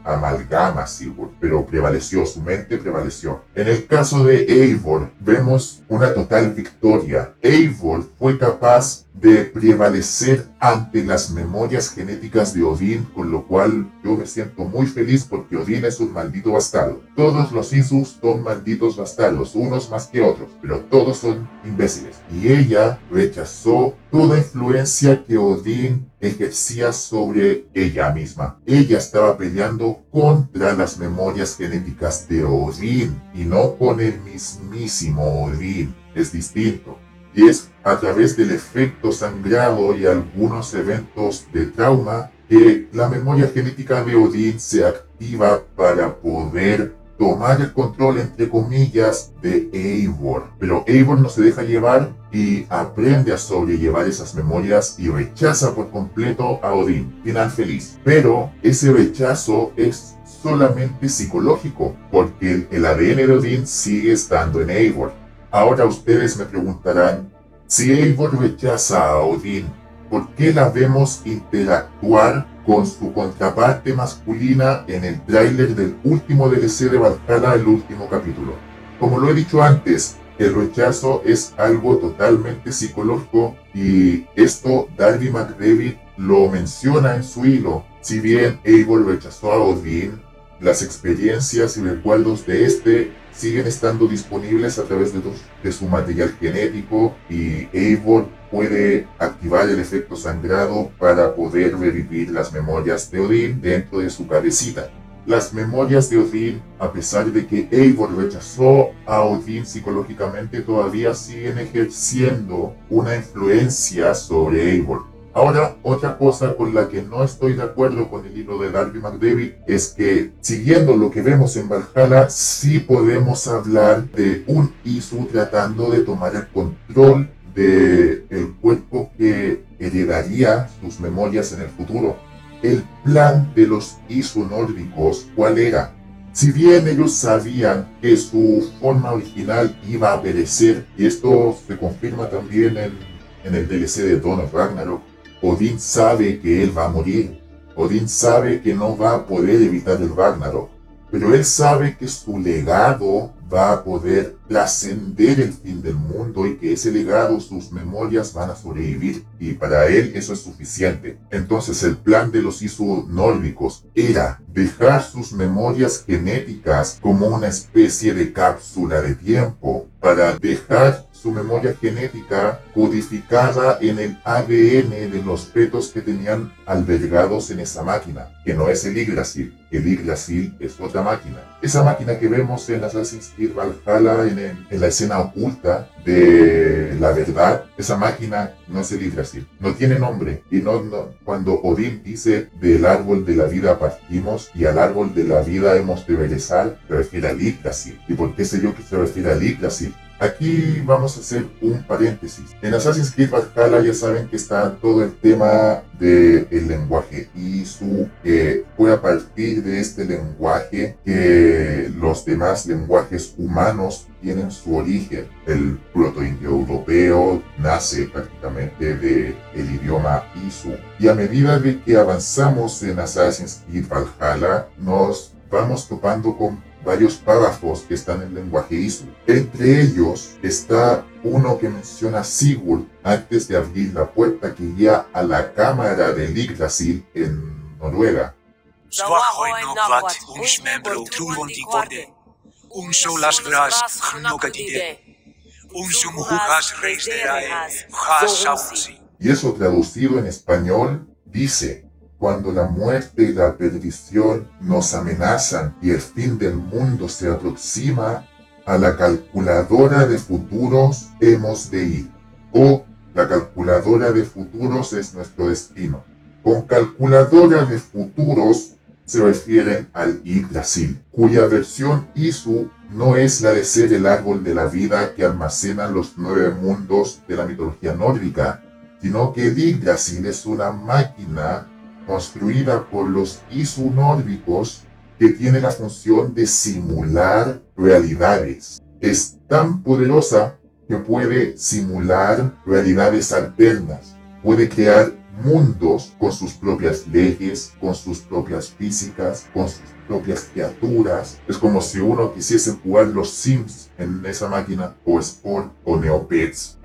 Speaker 1: amalgama, Sigurd, pero prevaleció, su mente prevaleció. En el caso de Eivor, vemos una total victoria. Eivor fue capaz de prevalecer ante las memorias genéticas de Odín, con lo cual yo me siento muy feliz porque Odín es un maldito bastardo. Todos los Isus son malditos bastardos, unos más que otros, pero todos son imbéciles. Y ella rechazó toda influencia que Odín ejercía sobre ella misma. Ella estaba peleando contra las memorias genéticas de Odín y no con el mismísimo Odín. Es distinto. Y es a través del efecto sangrado y algunos eventos de trauma que la memoria genética de Odín se activa para poder tomar el control, entre comillas, de Eivor. Pero Eivor no se deja llevar y aprende a sobrellevar esas memorias y rechaza por completo a Odín. Final feliz. Pero ese rechazo es solamente psicológico, porque el, ADN de Odín sigue estando en Eivor. Ahora ustedes me preguntarán, si Eivor rechaza a Odín, ¿por qué la vemos interactuar con su contraparte masculina en el tráiler del último DLC de Valhalla, el último capítulo. Como lo he dicho antes, el rechazo es algo totalmente psicológico y esto Darby McDavid lo menciona en su hilo. Si bien Eivor rechazó a Odin, las experiencias y recuerdos de este siguen estando disponibles a través de, su material genético y Eivor puede activar el efecto sangrado para poder revivir las memorias de Odín dentro de su cabecita. Las memorias de Odín, a pesar de que Eivor rechazó a Odín psicológicamente, todavía siguen ejerciendo una influencia sobre Eivor. Ahora, otra cosa con la que no estoy de acuerdo con el libro de Darby McDavid es que, siguiendo lo que vemos en Valhalla, sí podemos hablar de un Isu tratando de tomar el control de el cuerpo que heredaría sus memorias en el futuro. El plan de los Isu nórdicos, ¿cuál era? Si bien ellos sabían que su forma original iba a perecer, y esto se confirma también en, en el DLC de Dawn of Ragnarok, Odín sabe que él va a morir. Odín sabe que no va a poder evitar el Ragnarok. Pero él sabe que su legado va a poder trascender el fin del mundo y que ese legado, sus memorias van a sobrevivir. Y para él eso es suficiente. Entonces el plan de los Isu nórdicos era dejar sus memorias genéticas como una especie de cápsula de tiempo para dejar su memoria genética codificada en el ADN de los fetos que tenían albergados en esa máquina, que no es el Yggdrasil. El Yggdrasil es otra máquina. Esa máquina que vemos en Assassin's Creed Valhalla, en, en la escena oculta de la verdad, esa máquina no es el Yggdrasil. No tiene nombre. Y no, cuando Odín dice del árbol de la vida partimos y al árbol de la vida hemos de regresar, se refiere al Yggdrasil. ¿Y por qué sé yo que se refiere al Yggdrasil? Aquí vamos a hacer un paréntesis. En Assassin's Creed Valhalla ya saben que está todo el tema del lenguaje ISU, que fue a partir de este lenguaje que los demás lenguajes humanos tienen su origen. El proto-indoeuropeo nace prácticamente del el idioma ISU. Y a medida de que avanzamos en Assassin's Creed Valhalla, nos vamos topando con varios párrafos que están en lenguaje ISU. Entre ellos está uno que menciona Sigurd antes de abrir la puerta que guía a la cámara de Yggdrasil en Noruega. Y eso traducido en español dice, cuando la muerte y la perdición nos amenazan y el fin del mundo se aproxima, a la calculadora de futuros hemos de ir. O la calculadora de futuros es nuestro destino. Con calculadora de futuros se refieren al Yggdrasil, cuya versión Isu no es la de ser el árbol de la vida que almacena los nueve mundos de la mitología nórdica, sino que el Yggdrasil es una máquina construida por los Isu nórdicos que tiene la función de simular realidades. Es tan poderosa que puede simular realidades alternas, puede crear mundos con sus propias leyes, con sus propias físicas, con sus propias criaturas. Es como si uno quisiese jugar los Sims en esa máquina, o Sport, o Neopets,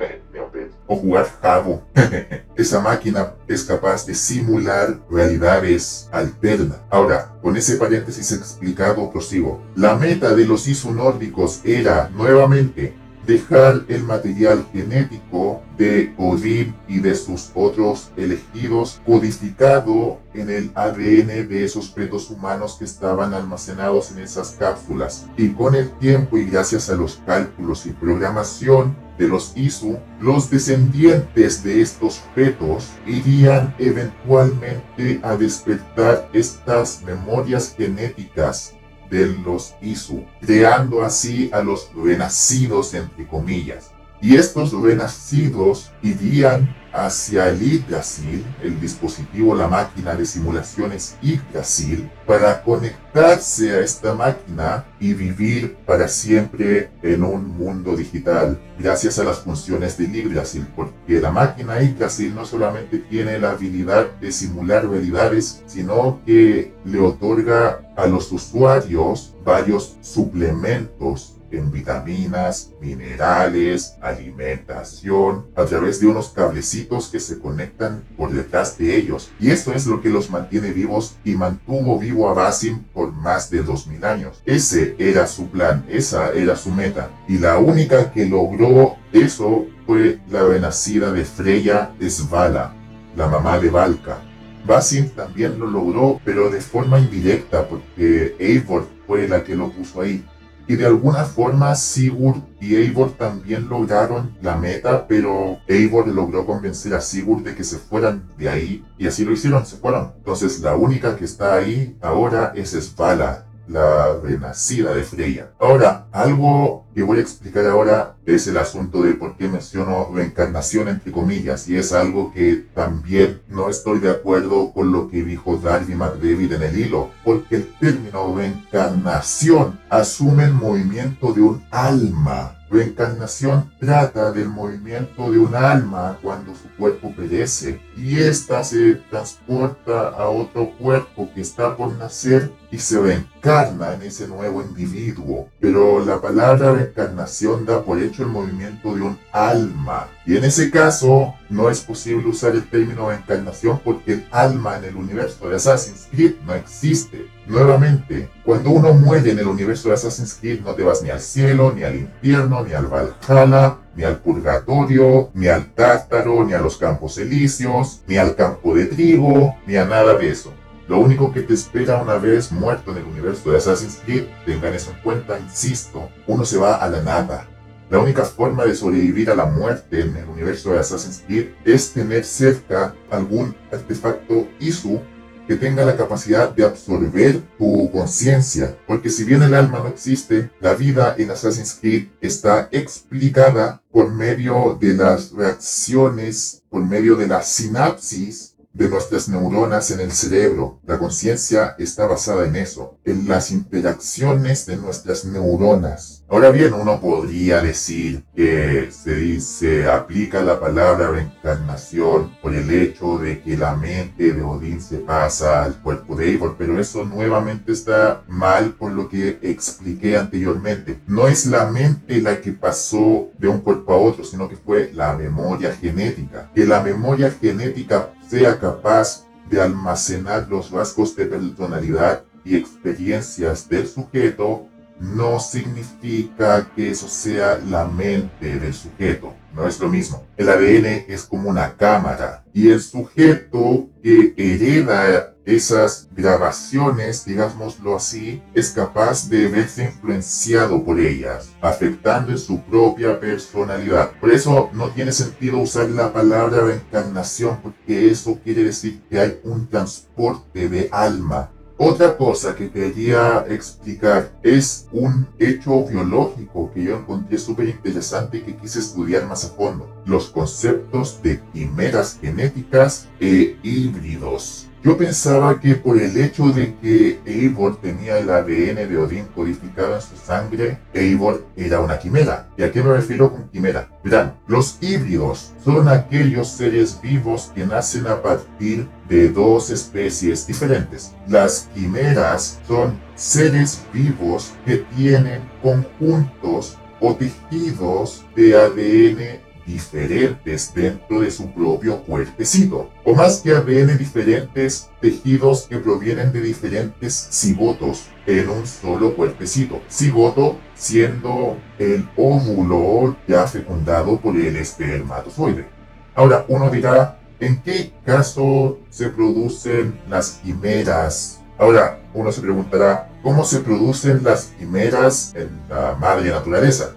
Speaker 1: o jugar Jabo. esa máquina es capaz de simular realidades alternas. Ahora, con ese paréntesis explicado, prosigo. La meta de los ISO nórdicos era, nuevamente, dejar el material genético de Odín y de sus otros elegidos codificado en el ADN de esos fetos humanos que estaban almacenados en esas cápsulas. Y con el tiempo y gracias a los cálculos y programación de los ISU, los descendientes de estos fetos irían eventualmente a despertar estas memorias genéticas de los Isu, creando así a los renacidos entre comillas. Y estos renacidos irían hacia el Yggdrasil, el dispositivo, la máquina de simulaciones Yggdrasil, para conectarse a esta máquina y vivir para siempre en un mundo digital, gracias a las funciones de Yggdrasil, porque la máquina Yggdrasil no solamente tiene la habilidad de simular realidades, sino que le otorga a los usuarios varios suplementos en vitaminas, minerales, alimentación, a través de unos cablecitos que se conectan por detrás de ellos. Y esto es lo que los mantiene vivos y mantuvo vivo a Basim por más de 2000 años. Ese era su plan, esa era su meta. Y la única que logró eso fue la renacida de Freya Svala, la mamá de Valka. Basim también lo logró, pero de forma indirecta, porque Eivor fue la que lo puso ahí. Y de alguna forma Sigurd y Eivor también lograron la meta, pero Eivor logró convencer a Sigurd de que se fueran de ahí. Y así lo hicieron, se fueron. Entonces la única que está ahí ahora es Svala, la renacida de Freya. Ahora, algo que voy a explicar ahora es el asunto de por qué menciono reencarnación entre comillas, y es algo que también no estoy de acuerdo con lo que dijo Darby McDavid en el hilo, porque el término reencarnación asume el movimiento de un alma Reencarnación trata del movimiento de un alma cuando su cuerpo perece y ésta se transporta a otro cuerpo que está por nacer y se reencarna en ese nuevo individuo. Pero la palabra reencarnación da por hecho el movimiento de un alma. Y en ese caso no es posible usar el término reencarnación porque el alma en el universo de Assassin's Creed no existe. Nuevamente, cuando uno muere en el universo de Assassin's Creed no te vas ni al cielo, ni al infierno, ni al Valhalla, ni al purgatorio, ni al tártaro, ni a los campos elíseos, ni al campo de trigo, ni a nada de eso. Lo único que te espera una vez muerto en el universo de Assassin's Creed, tengan eso en cuenta, insisto, uno se va a la nada. La única forma de sobrevivir a la muerte en el universo de Assassin's Creed es tener cerca algún artefacto ISU que tenga la capacidad de absorber tu conciencia. Porque si bien el alma no existe, la vida en Assassin's Creed está explicada por medio de las reacciones, por medio de la sinapsis de nuestras neuronas en el cerebro. La conciencia está basada en eso, en las interacciones de nuestras neuronas. Ahora bien, uno podría decir que se dice, aplica la palabra reencarnación por el hecho de que la mente de Odín se pasa al cuerpo de Eivor, pero eso nuevamente está mal por lo que expliqué anteriormente. No es la mente la que pasó de un cuerpo a otro, sino que fue la memoria genética. Que la memoria genética sea capaz de almacenar los rasgos de personalidad y experiencias del sujeto no significa que eso sea la mente del sujeto. No es lo mismo. El ADN es como una cámara y el sujeto que hereda esas grabaciones, digámoslo así, es capaz de verse influenciado por ellas, afectando en su propia personalidad. Por eso no tiene sentido usar la palabra reencarnación, porque eso quiere decir que hay un transporte de alma otra cosa que quería explicar es un hecho biológico que yo encontré súper interesante y que quise estudiar más a fondo. Los conceptos de quimeras genéticas e híbridos. Yo pensaba que por el hecho de que Eivor tenía el ADN de Odín codificado en su sangre, Eivor era una quimera. ¿Y a qué me refiero con quimera? Verán, los híbridos son aquellos seres vivos que nacen a partir de dos especies diferentes. Las quimeras son seres vivos que tienen conjuntos o tejidos de ADN diferentes dentro de su propio cuerpecito, o más que ADN diferentes tejidos que provienen de diferentes cigotos en un solo cuerpecito. Cigoto siendo el óvulo ya fecundado por el espermatozoide. Ahora, uno dirá, ¿en qué caso se producen las quimeras? Ahora, uno se preguntará, ¿cómo se producen las quimeras en la madre naturaleza?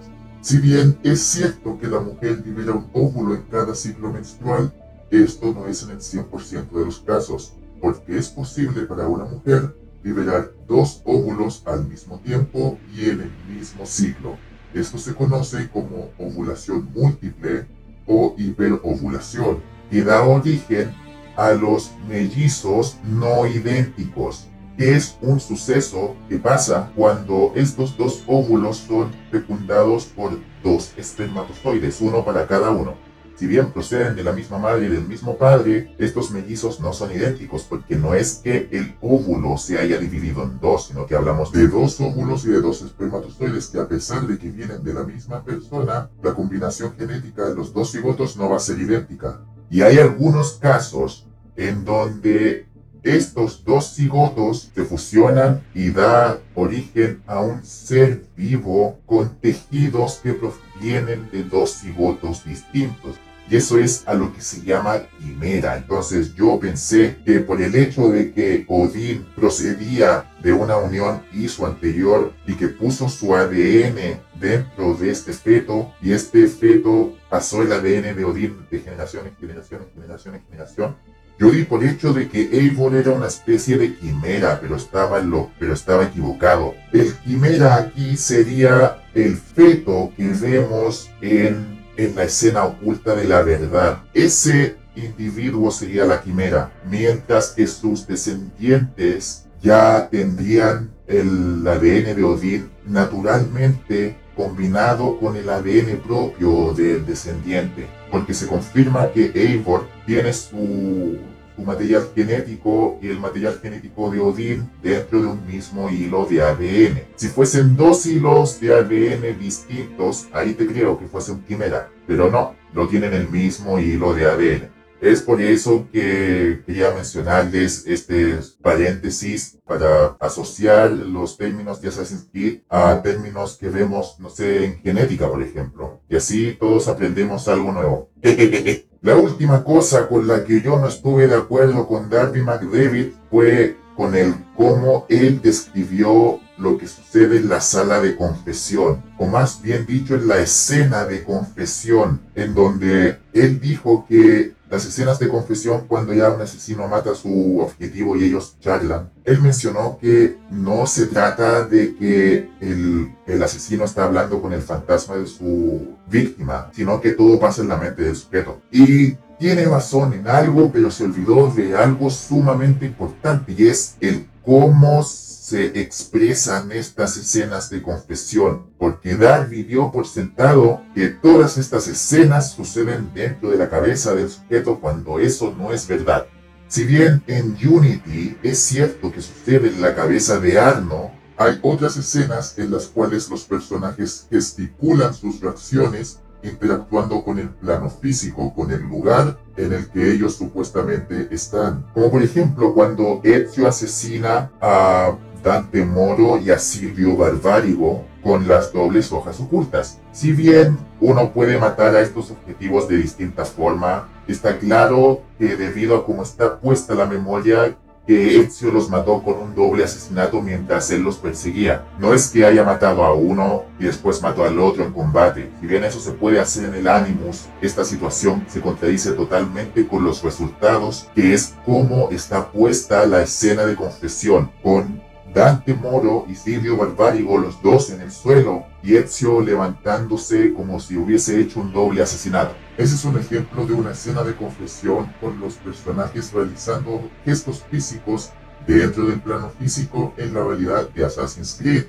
Speaker 1: Si bien es cierto que la mujer libera un óvulo en cada ciclo menstrual, esto no es en el 100% de los casos, porque es posible para una mujer liberar dos óvulos al mismo tiempo y en el mismo ciclo. Esto se conoce como ovulación múltiple o hiperovulación, y da origen a los mellizos no idénticos, es un suceso que pasa cuando estos dos óvulos son fecundados por dos espermatozoides, uno para cada uno. Si bien proceden de la misma madre y del mismo padre, estos mellizos no son idénticos porque no es que el óvulo se haya dividido en dos, sino que hablamos de dos óvulos y de dos espermatozoides que a pesar de que vienen de la misma persona, la combinación genética de los dos cigotos no va a ser idéntica. Y hay algunos casos en donde estos dos cigotos se fusionan y da origen a un ser vivo con tejidos que provienen de dos cigotos distintos. Y eso es a lo que se llama quimera. Entonces yo pensé que por el hecho de que Odín procedía de una unión y su anterior y que puso su ADN dentro de este feto y este feto pasó el ADN de Odín de generación en generación en generación en generación, yo di por hecho de que Eivor era una especie de quimera, pero estaba, lo, pero estaba equivocado. El quimera aquí sería el feto que vemos en, en la escena oculta de la verdad. Ese individuo sería la quimera, mientras que sus descendientes ya tendrían el ADN de Odín naturalmente combinado con el ADN propio del descendiente, porque se confirma que Eivor tiene su, material genético y el material genético de Odín dentro de un mismo hilo de ADN. Si fuesen dos hilos de ADN distintos, ahí te creo que fuese un quimera, pero no, no tienen el mismo hilo de ADN. Es por eso que quería mencionarles este paréntesis para asociar los términos de Assassin's Creed a términos que vemos, no sé, en genética, por ejemplo. Y así todos aprendemos algo nuevo. la última cosa con la que yo no estuve de acuerdo con Darby McDavid fue con el cómo él describió lo que sucede en la sala de confesión, o más bien dicho en la escena de confesión, en donde él dijo que las escenas de confesión cuando ya un asesino mata a su objetivo y ellos charlan. Él mencionó que no se trata de que el, el, asesino está hablando con el fantasma de su víctima, sino que todo pasa en la mente del sujeto. Y tiene razón en algo, pero se olvidó de algo sumamente importante y es el cómo se expresan estas escenas de confesión, porque Darby dio por sentado que todas estas escenas suceden dentro de la cabeza del sujeto cuando eso no es verdad. Si bien en Unity es cierto que sucede en la cabeza de Arno, hay otras escenas en las cuales los personajes gesticulan sus reacciones interactuando con el plano físico, con el lugar en el que ellos supuestamente están. Como por ejemplo cuando Ezio asesina a Dante Moro y a Silvio Barbárigo con las dobles hojas ocultas. Si bien uno puede matar a estos objetivos de distinta forma, está claro que debido a cómo está puesta la memoria, que Ezio los mató con un doble asesinato mientras él los perseguía. No es que haya matado a uno y después mató al otro en combate. Si bien eso se puede hacer en el Animus, esta situación se contradice totalmente con los resultados, que es cómo está puesta la escena de confesión, con Dante Moro y Silvio Barbárigo los dos en el suelo y Ezio levantándose como si hubiese hecho un doble asesinato. Ese es un ejemplo de una escena de confesión con los personajes realizando gestos físicos dentro del plano físico en la realidad de Assassin's Creed.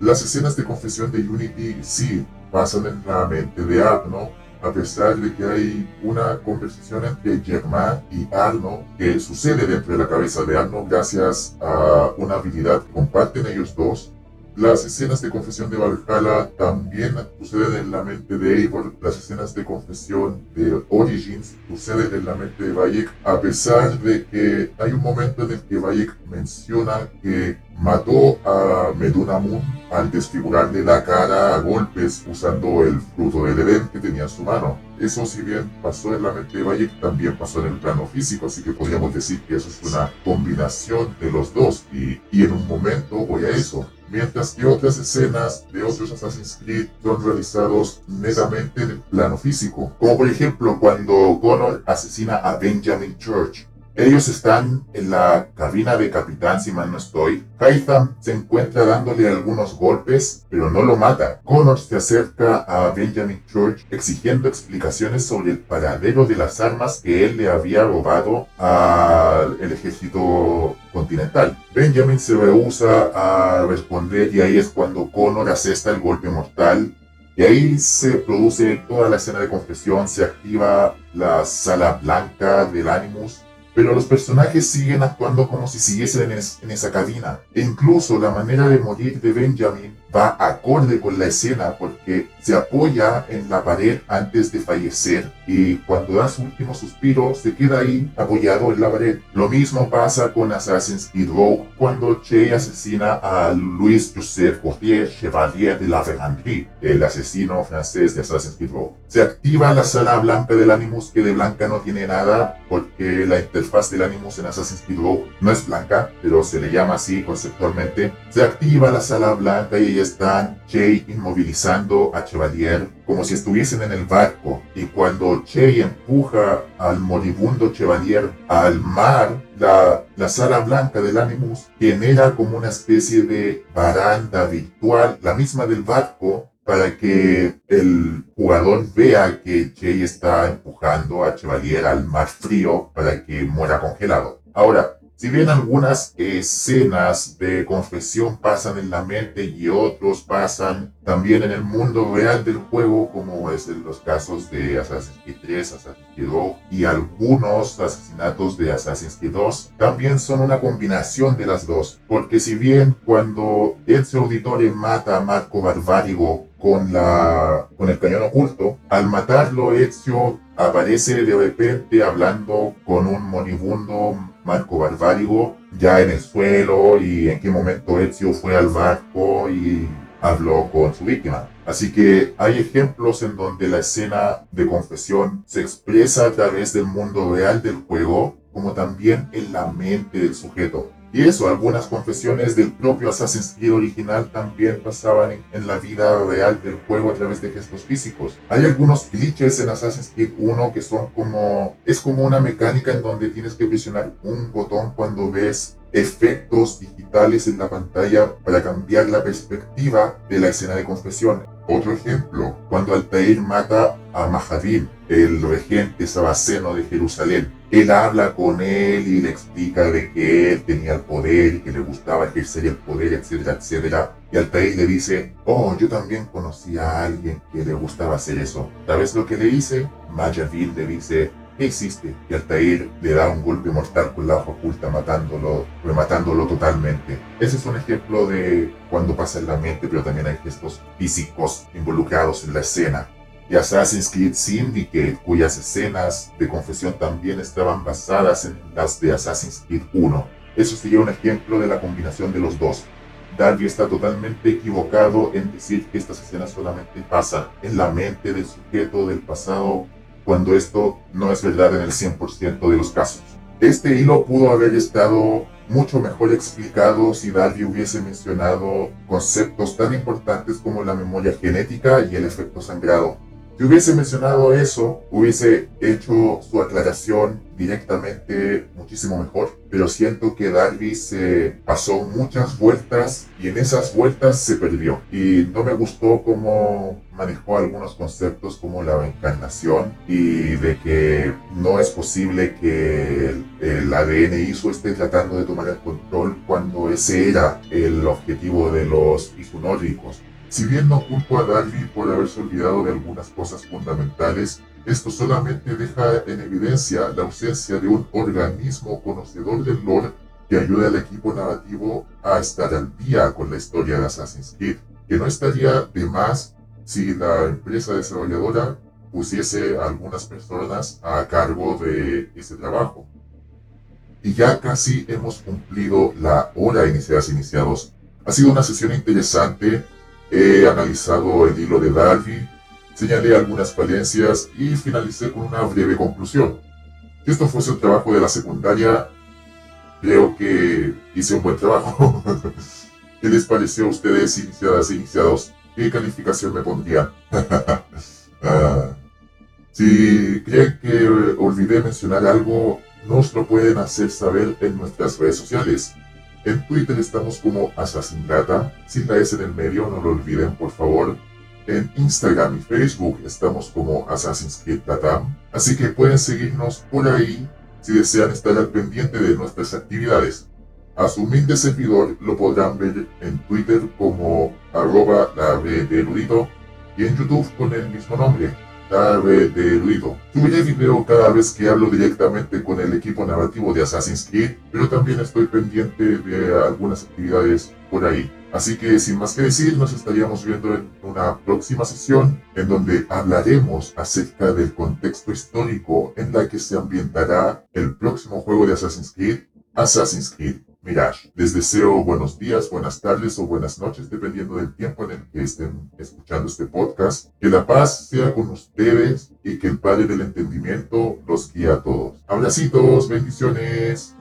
Speaker 1: Las escenas de confesión de Unity sí pasan en la mente de Arno, a pesar de que hay una conversación entre Germain y Arno que sucede dentro de la cabeza de Arno gracias a una habilidad que comparten ellos dos. Las escenas de confesión de Valhalla también suceden en la mente de Eivor. Las escenas de confesión de Origins suceden en la mente de Bayek, a pesar de que hay un momento en el que Bayek menciona que mató a Medunamun al desfigurarle la cara a golpes usando el fruto del Edén que tenía en su mano. Eso si bien pasó en la mente de Bayek, también pasó en el plano físico, así que podríamos decir que eso es una combinación de los dos y, y en un momento voy a eso. Mientras que otras escenas de otros Assassin's Creed son realizados netamente en el plano físico, como por ejemplo cuando Connor asesina a Benjamin Church ellos están en la cabina de capitán, si mal no estoy. Haitham se encuentra dándole algunos golpes, pero no lo mata. Connor se acerca a Benjamin Church exigiendo explicaciones sobre el paradero de las armas que él le había robado al ejército continental. Benjamin se rehúsa a responder y ahí es cuando Connor asesta el golpe mortal y ahí se produce toda la escena de confesión, se activa la sala blanca del Animus pero los personajes siguen actuando como si siguiesen en, esa cabina. E incluso la manera de morir de Benjamin va acorde con la escena porque se apoya en la pared antes de fallecer y cuando da su último suspiro se queda ahí apoyado en la pared. Lo mismo pasa con Assassin's Creed Rogue cuando Che asesina a Louis Joseph Gauthier Chevalier de la Ferrandrie, el asesino francés de Assassin's Creed Rogue. Se activa la sala blanca del Animus que de blanca no tiene nada porque la interfaz del Animus en Assassin's Creed Rogue no es blanca, pero se le llama así conceptualmente. Se activa la sala blanca y están Che inmovilizando a Chevalier como si estuviesen en el barco y cuando Che empuja al moribundo Chevalier al mar, la, la sala blanca del Animus genera como una especie de baranda virtual, la misma del barco, para que el jugador vea que Che está empujando a Chevalier al mar frío para que muera congelado. Ahora, si bien algunas escenas de confesión pasan en la mente y otros pasan también en el mundo real del juego, como es en los casos de Assassin's Creed 3, Assassin's Creed 2 y algunos asesinatos de Assassin's Creed 2, también son una combinación de las dos. Porque si bien cuando Ezio Auditore mata a Marco Barbárigo con, la, con el cañón oculto, al matarlo Ezio aparece de repente hablando con un moribundo Marco Barbárigo ya en el suelo y en qué momento Ezio fue al barco y habló con su víctima. Así que hay ejemplos en donde la escena de confesión se expresa a través del mundo real del juego como también en la mente del sujeto. Y eso, algunas confesiones del propio Assassin's Creed original también pasaban en, la vida real del juego a través de gestos físicos. Hay algunos glitches en Assassin's Creed 1 que son como, es como una mecánica en donde tienes que presionar un botón cuando ves efectos digitales en la pantalla para cambiar la perspectiva de la escena de confesión. Otro ejemplo, cuando Altair mata a Mahadin, el regente sabaceno de Jerusalén. Él habla con él y le explica de que él tenía el poder y que le gustaba ejercer el poder, etcétera, etcétera. Y Altair le dice, oh, yo también conocí a alguien que le gustaba hacer eso. ¿Sabes lo que le dice? Mayavil le dice, ¿qué hiciste? Y Altair le da un golpe mortal con la hoja oculta, matándolo, rematándolo totalmente. Ese es un ejemplo de cuando pasa en la mente, pero también hay gestos físicos involucrados en la escena y Assassin's Creed Syndicate, cuyas escenas de confesión también estaban basadas en las de Assassin's Creed 1. Eso sería un ejemplo de la combinación de los dos. Darby está totalmente equivocado en decir que estas escenas solamente pasan en la mente del sujeto del pasado, cuando esto no es verdad en el 100% de los casos. Este hilo pudo haber estado mucho mejor explicado si Darby hubiese mencionado conceptos tan importantes como la memoria genética y el efecto sangrado. Si hubiese mencionado eso, hubiese hecho su aclaración directamente muchísimo mejor, pero siento que Darby se pasó muchas vueltas y en esas vueltas se perdió. Y no me gustó cómo manejó algunos conceptos como la reencarnación y de que no es posible que el, el ADN ISO esté tratando de tomar el control cuando ese era el objetivo de los isunórdicos. Si bien no culpo a Darby por haberse olvidado de algunas cosas fundamentales, esto solamente deja en evidencia la ausencia de un organismo conocedor del lore que ayude al equipo narrativo a estar al día con la historia de Assassin's Creed, que no estaría de más si la empresa desarrolladora pusiese a algunas personas a cargo de ese trabajo. Y ya casi hemos cumplido la hora iniciadas iniciados. Ha sido una sesión interesante, he analizado el hilo de Darby, señalé algunas falencias y finalicé con una breve conclusión. Si esto fuese un trabajo de la secundaria, creo que hice un buen trabajo. ¿Qué les pareció a ustedes, iniciadas e iniciados? ¿Qué calificación me pondrían? Ah, si creen que olvidé mencionar algo, nos lo pueden hacer saber en nuestras redes sociales. En Twitter estamos como Assassin Data, sin la S en el medio, no lo olviden por favor. En Instagram y Facebook estamos como Assassin's Creed Latam, así que pueden seguirnos por ahí si desean estar al pendiente de nuestras actividades. A su humilde servidor lo podrán ver en Twitter como arroba la de erudito y en YouTube con el mismo nombre, la de. Subiré video cada vez que hablo directamente con el equipo narrativo de Assassin's Creed, pero también estoy pendiente de algunas actividades por ahí. Así que sin más que decir, nos estaríamos viendo en una próxima sesión en donde hablaremos acerca del contexto histórico en la que se ambientará el próximo juego de Assassin's Creed, Assassin's Creed Mirage. Les deseo buenos días, buenas tardes o buenas noches, dependiendo del tiempo en el que estén escuchando este podcast. Que la paz sea con ustedes y que el Padre del Entendimiento los guíe a todos. Abracitos, bendiciones.